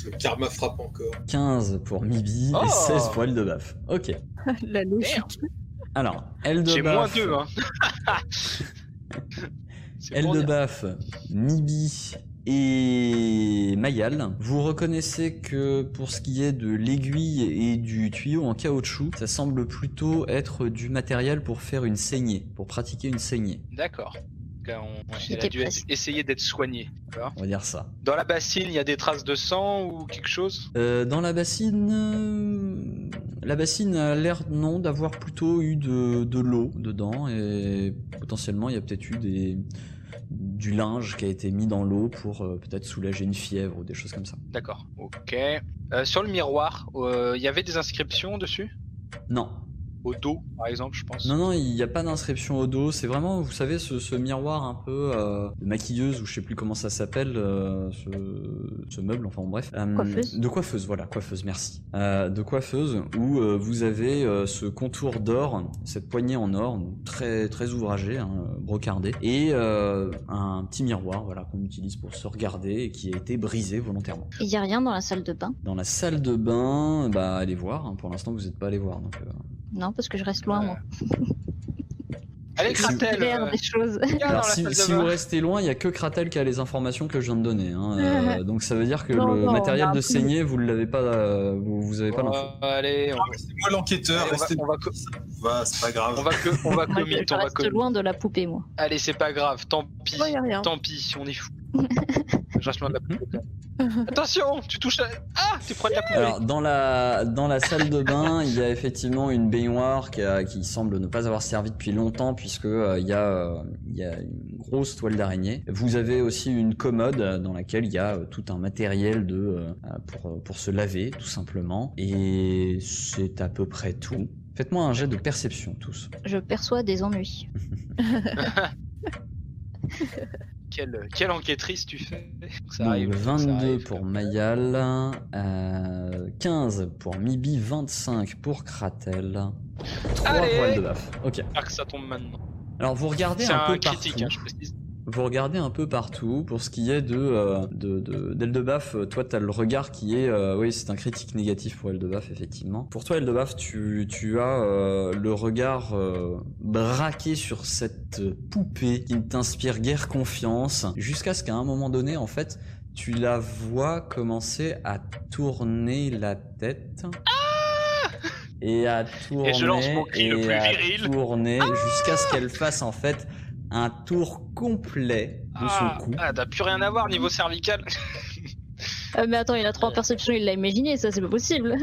Le karma frappe encore. 15 pour Mibi Oh et 16 pour Eldebaf. Ok. La logique. Alors, J'ai moins Eldebaf, deux, hein. Eldebaf, Mibi et Mayal, vous reconnaissez que pour ce qui est de l'aiguille et du tuyau en caoutchouc, ça semble plutôt être du matériel pour faire une saignée, pour pratiquer une saignée, D'accord. On- Elle a dû être- essayer d'être soigné. on va dire ça. Dans la bassine, il y a des traces de sang ou quelque chose? Euh, dans la bassine, euh, la bassine a l'air non d'avoir plutôt eu de, de l'eau dedans et potentiellement il y a peut-être eu des du linge qui a été mis dans l'eau pour euh, peut-être soulager une fièvre ou des choses comme ça. D'accord. Ok. Euh, sur le miroir, euh, il y avait des inscriptions dessus? Non, Au dos, par exemple, je pense. non, non, il n'y a pas d'inscription au dos. C'est vraiment, vous savez, ce, ce miroir un peu euh, de maquilleuse ou je sais plus comment ça s'appelle, euh, ce, ce meuble, enfin bref. Euh, Coiffeuse. De coiffeuse, voilà, coiffeuse, merci. Euh, de coiffeuse où euh, vous avez euh, ce contour d'or, cette poignée en or, très très ouvragée, hein, brocardée, et euh, un petit miroir, voilà, qu'on utilise pour se regarder et qui a été brisé volontairement. Il y a rien dans la salle de bain? Dans la salle de bain, bah allez voir. hein, pour l'instant, vous n'êtes pas allé voir, donc. euh, Non, parce que je reste loin, moi. Allez, Kratel euh, des choses. Alors si, vous restez loin, il y a que Kratel qui a les informations que je viens de donner. hein. Euh, donc ça veut dire que Non, le non, matériel de saignée, vous ne l'avez pas, euh, vous, vous avez pas l'info. allez, on, C'est moi l'enquêteur, on va- restez on va c'est pas grave. on va que, on va commit, je on va reste commit. loin de la poupée, moi. Allez, c'est pas grave, tant pis. Rien. Tant pis, on est fou. Je reste loin de la poupée. Attention, tu touches la... Ah, tu prends de la poupée. Alors dans la dans la salle de bain, il y a effectivement une baignoire qui, a- qui semble ne pas avoir servi depuis longtemps puisque euh, il y a euh, il y a une grosse toile d'araignée. Vous avez aussi une commode dans laquelle il y a euh, tout un matériel de euh, pour pour se laver tout simplement et c'est à peu près tout. Faites-moi un jet de perception tous. Je perçois des ennuis. Quelle, quelle enquêtrice tu fais Ça Donc, arrive, ça 22 arrive. pour Mayal, euh, 15 pour Mibi, 25 pour Kratel, 3 Allez pour Eldebaf. Ok. Que ça tombe maintenant. Alors vous regardez un, un peu critique, partout. hein, je précise. Vous regardez un peu partout pour ce qui est de euh, de de- d'Eldebaf. euh, toi, t'as le regard qui est, euh, oui, c'est un critique négatif pour Eldebaf effectivement. Pour toi, Eldebaf, tu tu as euh, le regard braqué sur cette poupée qui ne t'inspire guère confiance, jusqu'à ce qu'à un moment donné, en fait, tu la vois commencer à tourner la tête. et à tourner Et je lance mon cri le plus à viril. tourner jusqu'à ce qu'elle fasse en fait un tour complet de Ah, son cou. ah, t'as plus rien à voir niveau cervical. Euh, mais attends, il a trois perceptions, il l'a imaginé, ça c'est pas possible.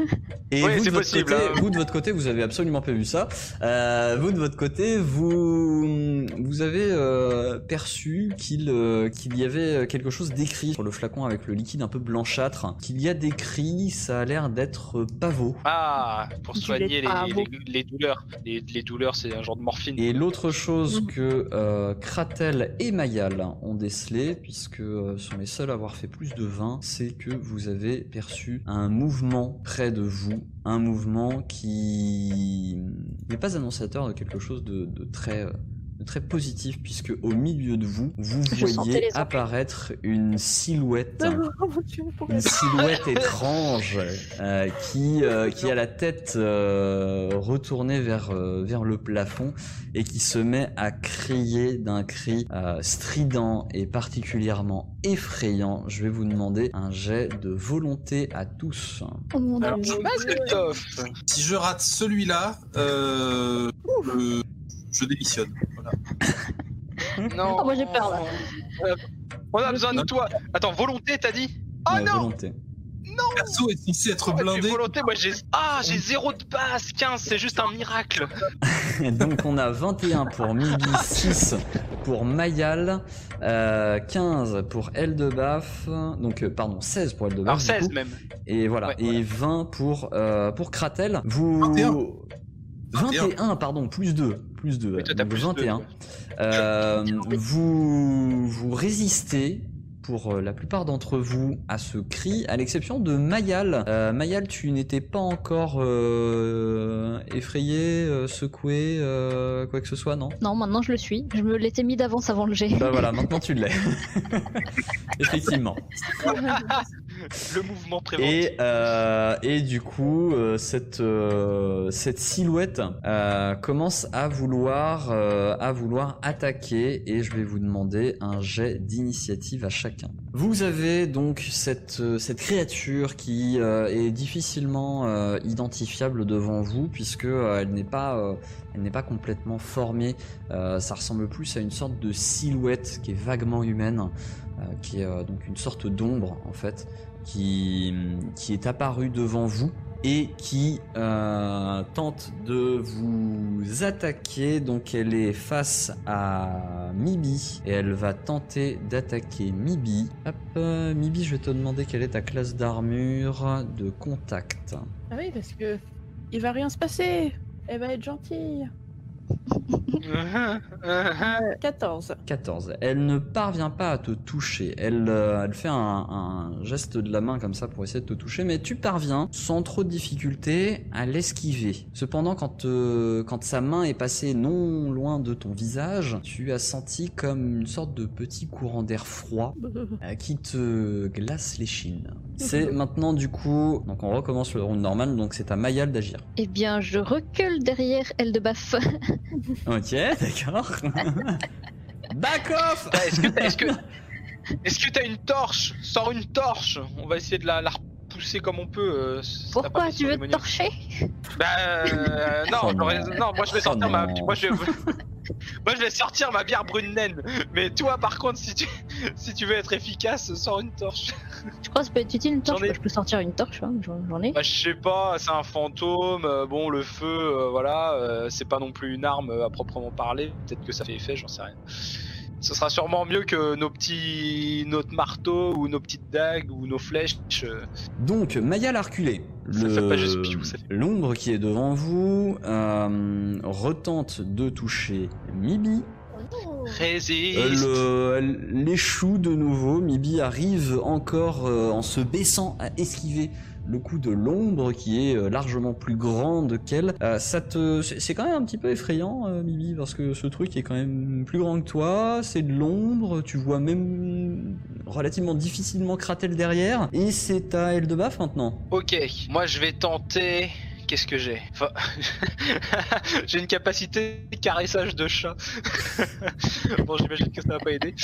Et Oui, vous, de possible, côté, hein. vous de votre côté, vous avez absolument pas vu ça. Euh, vous de votre côté, vous vous avez euh, perçu qu'il euh, qu'il y avait quelque chose d'écrit sur le flacon avec le liquide un peu blanchâtre. Qu'il y a d'écrit, ça a l'air d'être pavot. Ah, pour soigner les, pavot. les, les douleurs. Les, les douleurs, c'est un genre de morphine. Et l'autre chose Mhm. que euh, Kratel et Mayal ont décelé, puisque euh, sont les seuls à avoir fait plus de 20, c'est que vous avez perçu un mouvement près de vous, un mouvement qui n'est pas annonciateur de quelque chose de, très euh, très positif, puisque au milieu de vous, vous Je voyez apparaître une silhouette une silhouette étrange euh, qui, euh, qui a la tête euh, retournée vers, euh, vers le plafond et qui se met à crier d'un cri euh, strident et particulièrement effrayant. Je vais vous demander un jet de volonté à tous. Oh mon Alors. Christophe. Si je rate celui-là, euh, je, démissionne. Voilà. Non. Oh, moi, j'ai peur, là. Euh, On a besoin de toi. Attends, volonté, t'as dit? Oh Ouais, non volonté. Perso est censé être blindé. volonté, moi j'ai. Ah, j'ai zéro de base, 15, c'est juste un miracle. Donc on a 21 pour Mibi, 6 pour Mayal, euh, 15 pour Eldebaf, donc euh, pardon 16 pour Eldebaf. Alors du 16 coup. même. Et voilà, Ouais, et 20 pour, euh, pour Kratel. Vous... 21. 21, pardon, plus 2. Plus 2. Oui, toi, t'as donc plus 21. de- Euh, vous, vous résistez pour euh, la plupart d'entre vous à ce cri, à l'exception de Mayal. Euh, Mayal, tu n'étais pas encore euh, effrayé, euh, secoué, euh, quoi que ce soit, non? Non, maintenant je le suis. Je me l'étais mis d'avance avant le jet. Bah voilà, maintenant tu l'es. Effectivement. Le mouvement préventif. Et, euh, et du coup, euh, cette, euh, cette silhouette euh, commence à vouloir, euh, à vouloir attaquer et je vais vous demander un jet d'initiative à chacun. Vous avez donc cette, euh, créature qui euh, est difficilement euh, identifiable devant vous puisque elle n'est pas, complètement formée. Ça ressemble plus à une sorte de silhouette qui est vaguement humaine, qui est donc une sorte d'ombre en fait qui est apparue devant vous et qui euh, tente de vous attaquer. Donc elle est face à Mibi et elle va tenter d'attaquer Mibi. Hop, euh, Mibi, je vais te demander quelle est ta classe d'armure de contact. Ah oui, parce que il va rien se passer. Elle va être gentille. Mhm, mhm. Euh, 14. 14. Elle ne parvient pas à te toucher. Elle, euh, elle fait un, un geste de la main comme ça pour essayer de te toucher, mais tu parviens sans trop de difficulté à l'esquiver. Cependant, quand, euh, quand sa main est passée non loin de ton visage, tu as senti comme une sorte de petit courant d'air froid euh, qui te glace les chines. C'est maintenant du coup, donc on recommence le round normal, donc c'est à Mayal d'agir. Eh bien, je recule derrière Eldebaf. Ok, d'accord. Back off Est-ce que t'as est-ce que, est-ce que t'as une torche? Sors une torche. On va essayer de la, la repousser comme on peut. euh, pas Pourquoi fait tu veux te torcher? Bah euh, non, Oh j'aurais- non. non, moi je vais Oh sortir ma, non. moi je vais, moi je vais sortir ma bière brune naine. Mais toi par contre, si tu, si tu veux être efficace, sors une torche. Je crois que ça peut être utile une torche. J'en ai- Je peux sortir une torche, hein, j'en j'en ai. Bah je sais pas, c'est un fantôme. euh, bon, le feu, euh, voilà, euh, c'est pas non plus une arme à proprement parler. Peut-être que ça fait effet, j'en sais rien. Ce sera sûrement mieux que nos petits, notre marteau ou nos petites dagues ou nos flèches. euh. Donc, Maya l'a reculé. L'ombre qui est devant vous euh, retente de toucher Mibi. Résiste. Elle, euh, l'échoue de nouveau. Mibi arrive encore euh, en se baissant à esquiver le coup de l'ombre qui est euh, largement plus grande qu'elle. Euh, ça te, c'est quand même un petit peu effrayant, euh, Mibi, parce que ce truc est quand même plus grand que toi. C'est de l'ombre. Tu vois même relativement difficilement Kratel derrière. Et c'est à Eldebaf maintenant. Ok, moi je vais tenter qu'est-ce que j'ai Enfin, J'ai une capacité de caressage de chat. bon, j'imagine que ça va pas aider.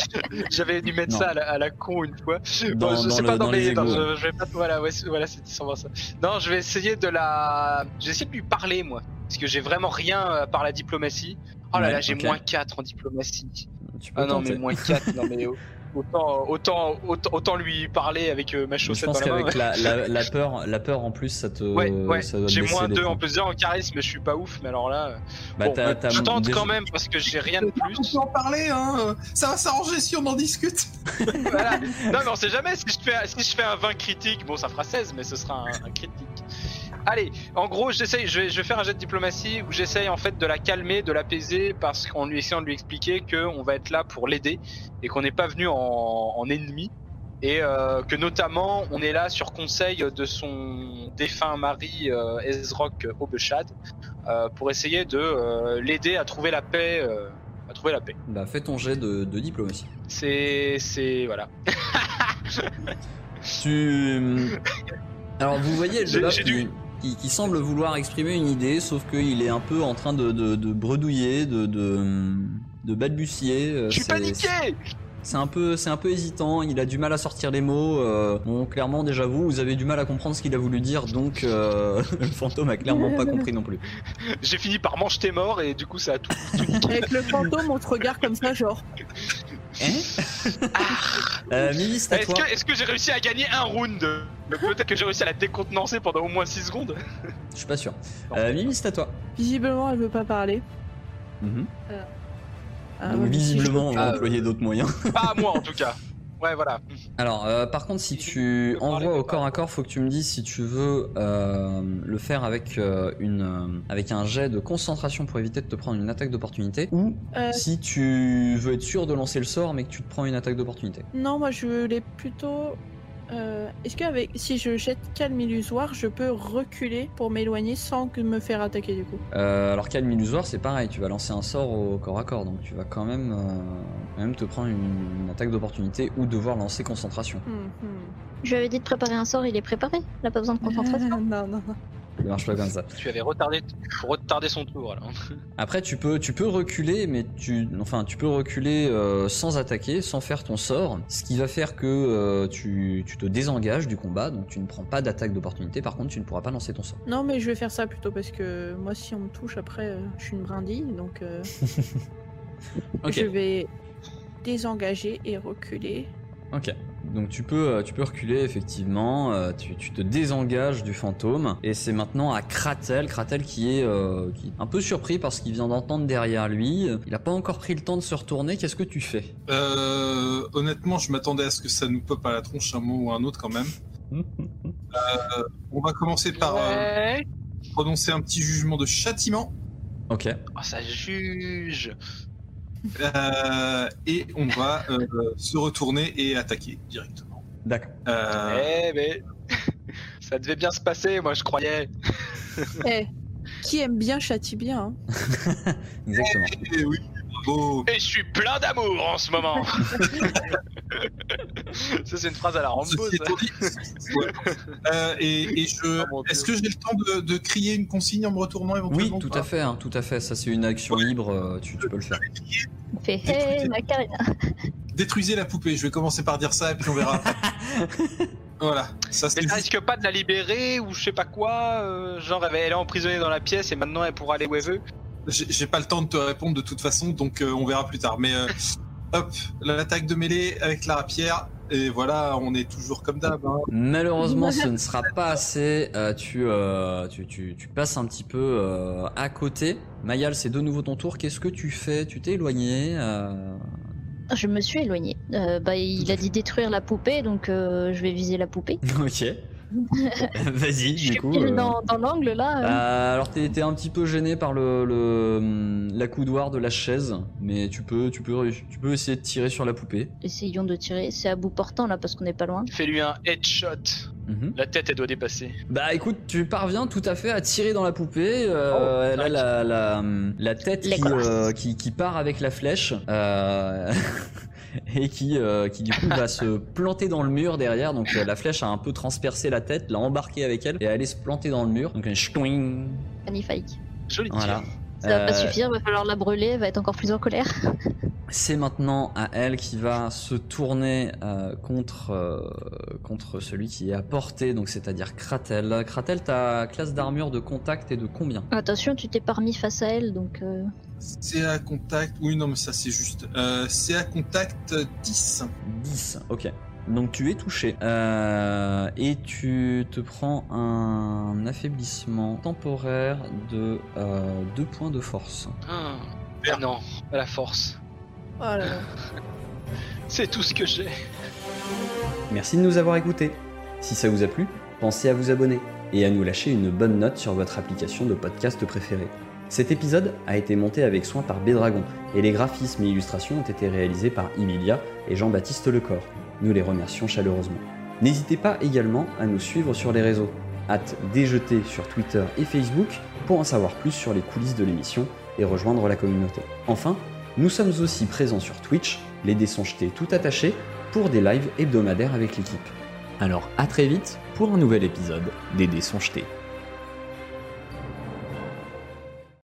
J'avais dû mettre Non. ça à la, à la con une fois. Dans- Bon, je dans sais le- pas dans, dans mes. les non, je, je vais pas. Voilà, ouais, voilà, c'est sûrement ça. Non, je vais essayer de la. Je vais essayer de lui parler, moi. Parce que j'ai vraiment rien à part la diplomatie. Oh là Ouais, là, j'ai moins 4 en diplomatie. Tu peux Ah non, tenter. mais moins 4, non mais autant, autant, autant, autant lui parler avec euh, ma Je chaussette pense la main. qu'avec la, la, la peur, la peur en plus, ça te. Ouais, ouais, j'ai moins les 2 points. en plus 1 en charisme, mais je suis pas ouf, mais alors là. Bah, bon, bah, je tente déjà- quand même parce que j'ai rien de On plus. peut en parler, hein. Ça va s'arranger si on en discute. voilà. Non, mais on sait jamais. Si je, fais, si je fais un 20 critique, bon, ça fera 16, mais ce sera un, un critique. Allez, en gros, j'essaye, je vais, je vais faire un jet de diplomatie où j'essaye en fait de la calmer, de l'apaiser, parce qu'en lui essayant de lui expliquer qu'on va être là pour l'aider et qu'on n'est pas venu en, en ennemi. Et euh, que notamment, on est là sur conseil de son défunt mari euh, Ezrock Obeshad euh, pour essayer de euh, l'aider à trouver la paix. à trouver la paix. Bah, fais ton jet de, de diplomatie. C'est, c'est voilà. Tu. Alors, vous voyez J'ai- dû- qui, qui semble vouloir exprimer une idée, sauf qu'il est un peu en train de, de, de bredouiller, de, de, de balbutier. euh, Je suis c'est- paniqué. C'est un peu, c'est un peu hésitant. Il a du mal à sortir les mots. euh, bon, clairement, déjà vous, vous avez du mal à comprendre ce qu'il a voulu dire, donc euh, le fantôme a clairement pas compris non plus. J'ai fini par mange tes morts et du coup ça a tout, tout. Avec le fantôme, on te regarde comme ça, genre. Hein euh, Mimi, c'est à Est-ce toi. que, est-ce que j'ai réussi à gagner un round Peut-être que j'ai réussi à la décontenancer pendant au moins 6 secondes. Je suis pas sûr. Euh, Mimi, c'est à toi. Visiblement, elle veut pas parler. Mhm. Ah, Donc, ouais, mais si visiblement, on va Ah, employer d'autres moyens. Pas à moi en tout cas. Ouais voilà. Alors, euh, par contre, si tu envoies au corps à corps, faut que tu me dises si tu veux euh, le faire avec euh, une euh, avec un jet de concentration pour éviter de te prendre une attaque d'opportunité, ou euh, si tu veux être sûr de lancer le sort mais que tu te prends une attaque d'opportunité. non, moi, je voulais plutôt. Euh, Est-ce qu'avec si je jette calme illusoire, je peux reculer pour m'éloigner sans que me faire attaquer du coup? Euh, alors calme illusoire, c'est pareil, tu vas lancer un sort au corps à corps, donc tu vas quand même euh, quand même te prendre une, une attaque d'opportunité ou devoir lancer concentration. Hum, hum. Je lui avais dit de préparer un sort, il est préparé. Il n'a pas besoin de concentration. non, non, non. Ça marche pas comme ça. Tu avais retardé, retardé son tour alors. Après, tu peux, tu peux reculer, mais tu, enfin, tu peux reculer euh, sans attaquer, sans faire ton sort, ce qui va faire que euh, tu, tu te désengages du combat, donc tu ne prends pas d'attaque d'opportunité. Par contre, tu ne pourras pas lancer ton sort. Non, mais je vais faire ça plutôt parce que moi, si on me touche après, euh, je suis une brindille, donc euh, je vais désengager et reculer. Ok. Donc tu peux, euh, tu peux reculer effectivement. euh, tu, tu te désengages du fantôme et c'est maintenant à Kratel, Kratel qui est, euh, qui est un peu surpris parce qu'il vient d'entendre derrière lui. Il n'a pas encore pris le temps de se retourner. Qu'est-ce que tu fais? Euh, honnêtement, je m'attendais à ce que ça nous pop à la tronche un moment ou un autre quand même. Euh, on va commencer par euh, Ouais. prononcer un petit jugement de châtiment Ok. Oh, ça juge. Euh, et on va euh, se retourner et attaquer directement. D'accord. Euh, Eh mais ça devait bien se passer, moi je croyais. Eh, qui aime bien châtie bien. hein. Exactement. eh oui, Et je suis plein d'amour en ce moment. ça c'est une phrase à la Rambo. Ceci ça. étant dit, ouais. Euh, et, et je, Oh est-ce que j'ai le temps de, de crier une consigne en me retournant Oui, éventuellement tout ou pas à fait, hein, tout à fait. Ça, c'est une action libre. euh, tu, tu peux le faire. Il fait Hey, Macarena. Détruisez la poupée. Je vais commencer par dire ça et puis on verra. voilà, ça juste. risque pas de la libérer ou je sais pas quoi. euh, genre elle elle est emprisonnée dans la pièce et maintenant elle pourra aller où elle veut. J'ai pas le temps de te répondre de toute façon, donc euh, on verra plus tard. Mais euh, hop, l'attaque de mêlée avec la rapière. Et voilà, on est toujours comme d'hab. hein. Malheureusement, ce ne sera pas assez. Euh, tu, euh, tu, tu, tu passes un petit peu euh, à côté. Mayal, c'est de nouveau ton tour. Qu'est-ce que tu fais? Tu t'es éloigné euh, Je me suis éloignée. Euh, bah, il a dit détruire la poupée, donc euh, je vais viser la poupée. Ok. Vas-y, Je du suis coup. pile euh, dans, dans l'angle là. euh. euh, alors t'es un petit peu gêné par le, le hum, la coudoir de la chaise, mais tu peux tu peux tu peux essayer de tirer sur la poupée. Essayons de tirer. C'est à bout portant là parce qu'on n'est pas loin. Fais-lui un headshot. Mhm. La tête elle doit dépasser. Bah écoute, tu parviens tout à fait à tirer dans la poupée. euh, Oh, elle a nice. la, la, la tête qui, euh, qui, qui part avec la flèche. Euh, et qui, euh, qui du coup va se planter dans le mur derrière. Donc euh, la flèche a un peu transpercé la tête, l'a embarqué avec elle et aller se planter dans le mur. Donc un ch'touing. Magnifique. Joli Voilà. tir. Ça va pas Euh, suffire, va falloir la brûler, elle va être encore plus en colère. C'est maintenant à elle qui va se tourner euh, contre, euh, contre celui qui est à portée, donc c'est-à-dire Kratel. Kratel, ta classe d'armure de contact est de combien? Attention, tu t'es pas remis face à elle, donc euh, C'est à contact. Oui, non, mais ça c'est juste. Euh, c'est à contact 10. 10, ok. Donc tu es touché. Euh, et tu te prends un affaiblissement temporaire de 2 points de force. Ah, ah non, pas la force. Oh là là. C'est tout ce que j'ai. Merci de nous avoir écoutés. Si ça vous a plu, pensez à vous abonner et à nous lâcher une bonne note sur votre application de podcast préférée. Cet épisode a été monté avec soin par Bédragon et les graphismes et illustrations ont été réalisés par Emilia et Jean-Baptiste Lecor. Nous les remercions chaleureusement. N'hésitez pas également à nous suivre sur les réseaux. Hâte déjeter sur Twitter et Facebook pour en savoir plus sur les coulisses de l'émission et rejoindre la communauté. Enfin, nous sommes aussi présents sur Twitch, les dés sont jetés tout attachés, pour des lives hebdomadaires avec l'équipe. Alors à très vite pour un nouvel épisode des dés.